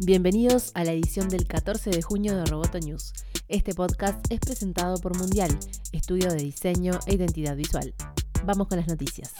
Bienvenidos a la edición del 14 de junio de Roboto News. Este podcast es presentado por Mundial, estudio de diseño e identidad visual. Vamos con las noticias.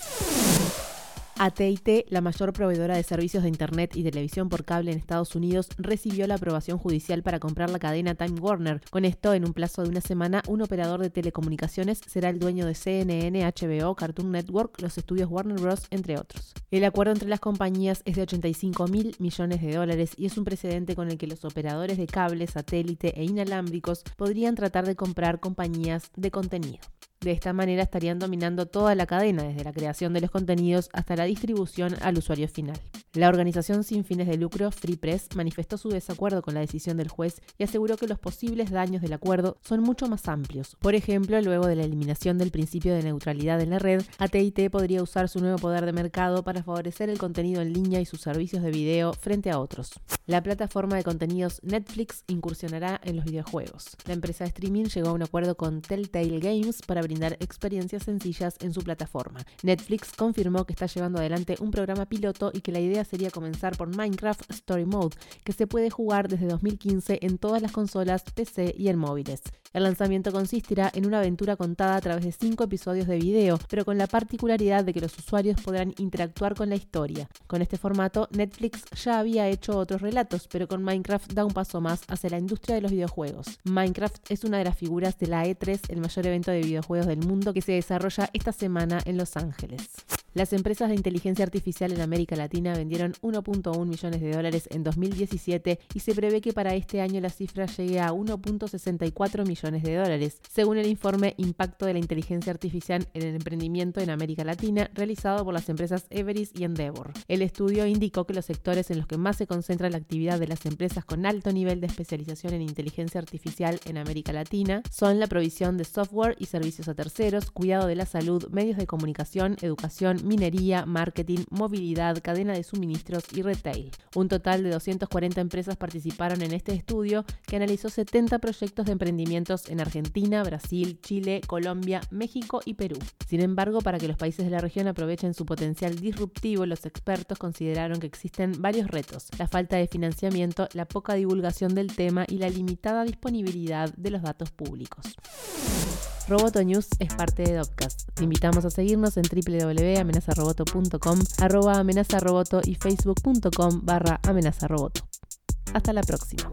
AT&T, la mayor proveedora de servicios de Internet y televisión por cable en Estados Unidos, recibió la aprobación judicial para comprar la cadena Time Warner. Con esto, en un plazo de una semana, un operador de telecomunicaciones será el dueño de CNN, HBO, Cartoon Network, los estudios Warner Bros., entre otros. El acuerdo entre las compañías es de 85 mil millones de dólares y es un precedente con el que los operadores de cable, satélite e inalámbricos podrían tratar de comprar compañías de contenido. De esta manera estarían dominando toda la cadena, desde la creación de los contenidos hasta la distribución al usuario final. La organización sin fines de lucro Free Press manifestó su desacuerdo con la decisión del juez y aseguró que los posibles daños del acuerdo son mucho más amplios. Por ejemplo, luego de la eliminación del principio de neutralidad en la red, AT&T podría usar su nuevo poder de mercado para favorecer el contenido en línea y sus servicios de video frente a otros. La plataforma de contenidos Netflix incursionará en los videojuegos. La empresa de streaming llegó a un acuerdo con Telltale Games para brindar experiencias sencillas en su plataforma. Netflix confirmó que está llevando adelante un programa piloto y que la idea sería comenzar por Minecraft Story Mode, que se puede jugar desde 2015 en todas las consolas, PC y en móviles. El lanzamiento consistirá en una aventura contada a través de cinco episodios de video, pero con la particularidad de que los usuarios podrán interactuar con la historia. Con este formato, Netflix ya había hecho otros relatos, pero con Minecraft da un paso más hacia la industria de los videojuegos. Minecraft es una de las figuras de la E3, el mayor evento de videojuegos del mundo que se desarrolla esta semana en Los Ángeles. Las empresas de inteligencia artificial en América Latina vendieron 1.1 millones de dólares en 2017 y se prevé que para este año la cifra llegue a 1.64 millones de dólares, según el informe Impacto de la Inteligencia Artificial en el Emprendimiento en América Latina realizado por las empresas Everis y Endeavor. El estudio indicó que los sectores en los que más se concentra la actividad de las empresas con alto nivel de especialización en inteligencia artificial en América Latina son la provisión de software y servicios a terceros, cuidado de la salud, medios de comunicación, educación, minería, marketing, movilidad, cadena de suministros y retail. Un total de 240 empresas participaron en este estudio que analizó 70 proyectos de emprendimientos en Argentina, Brasil, Chile, Colombia, México y Perú. Sin embargo, para que los países de la región aprovechen su potencial disruptivo, los expertos consideraron que existen varios retos, la falta de financiamiento, la poca divulgación del tema y la limitada disponibilidad de los datos públicos. Roboto News es parte de Dopcast. Te invitamos a seguirnos en www.amenazaroboto.com, arroba amenazaroboto y facebook.com barra amenazaroboto. Hasta la próxima.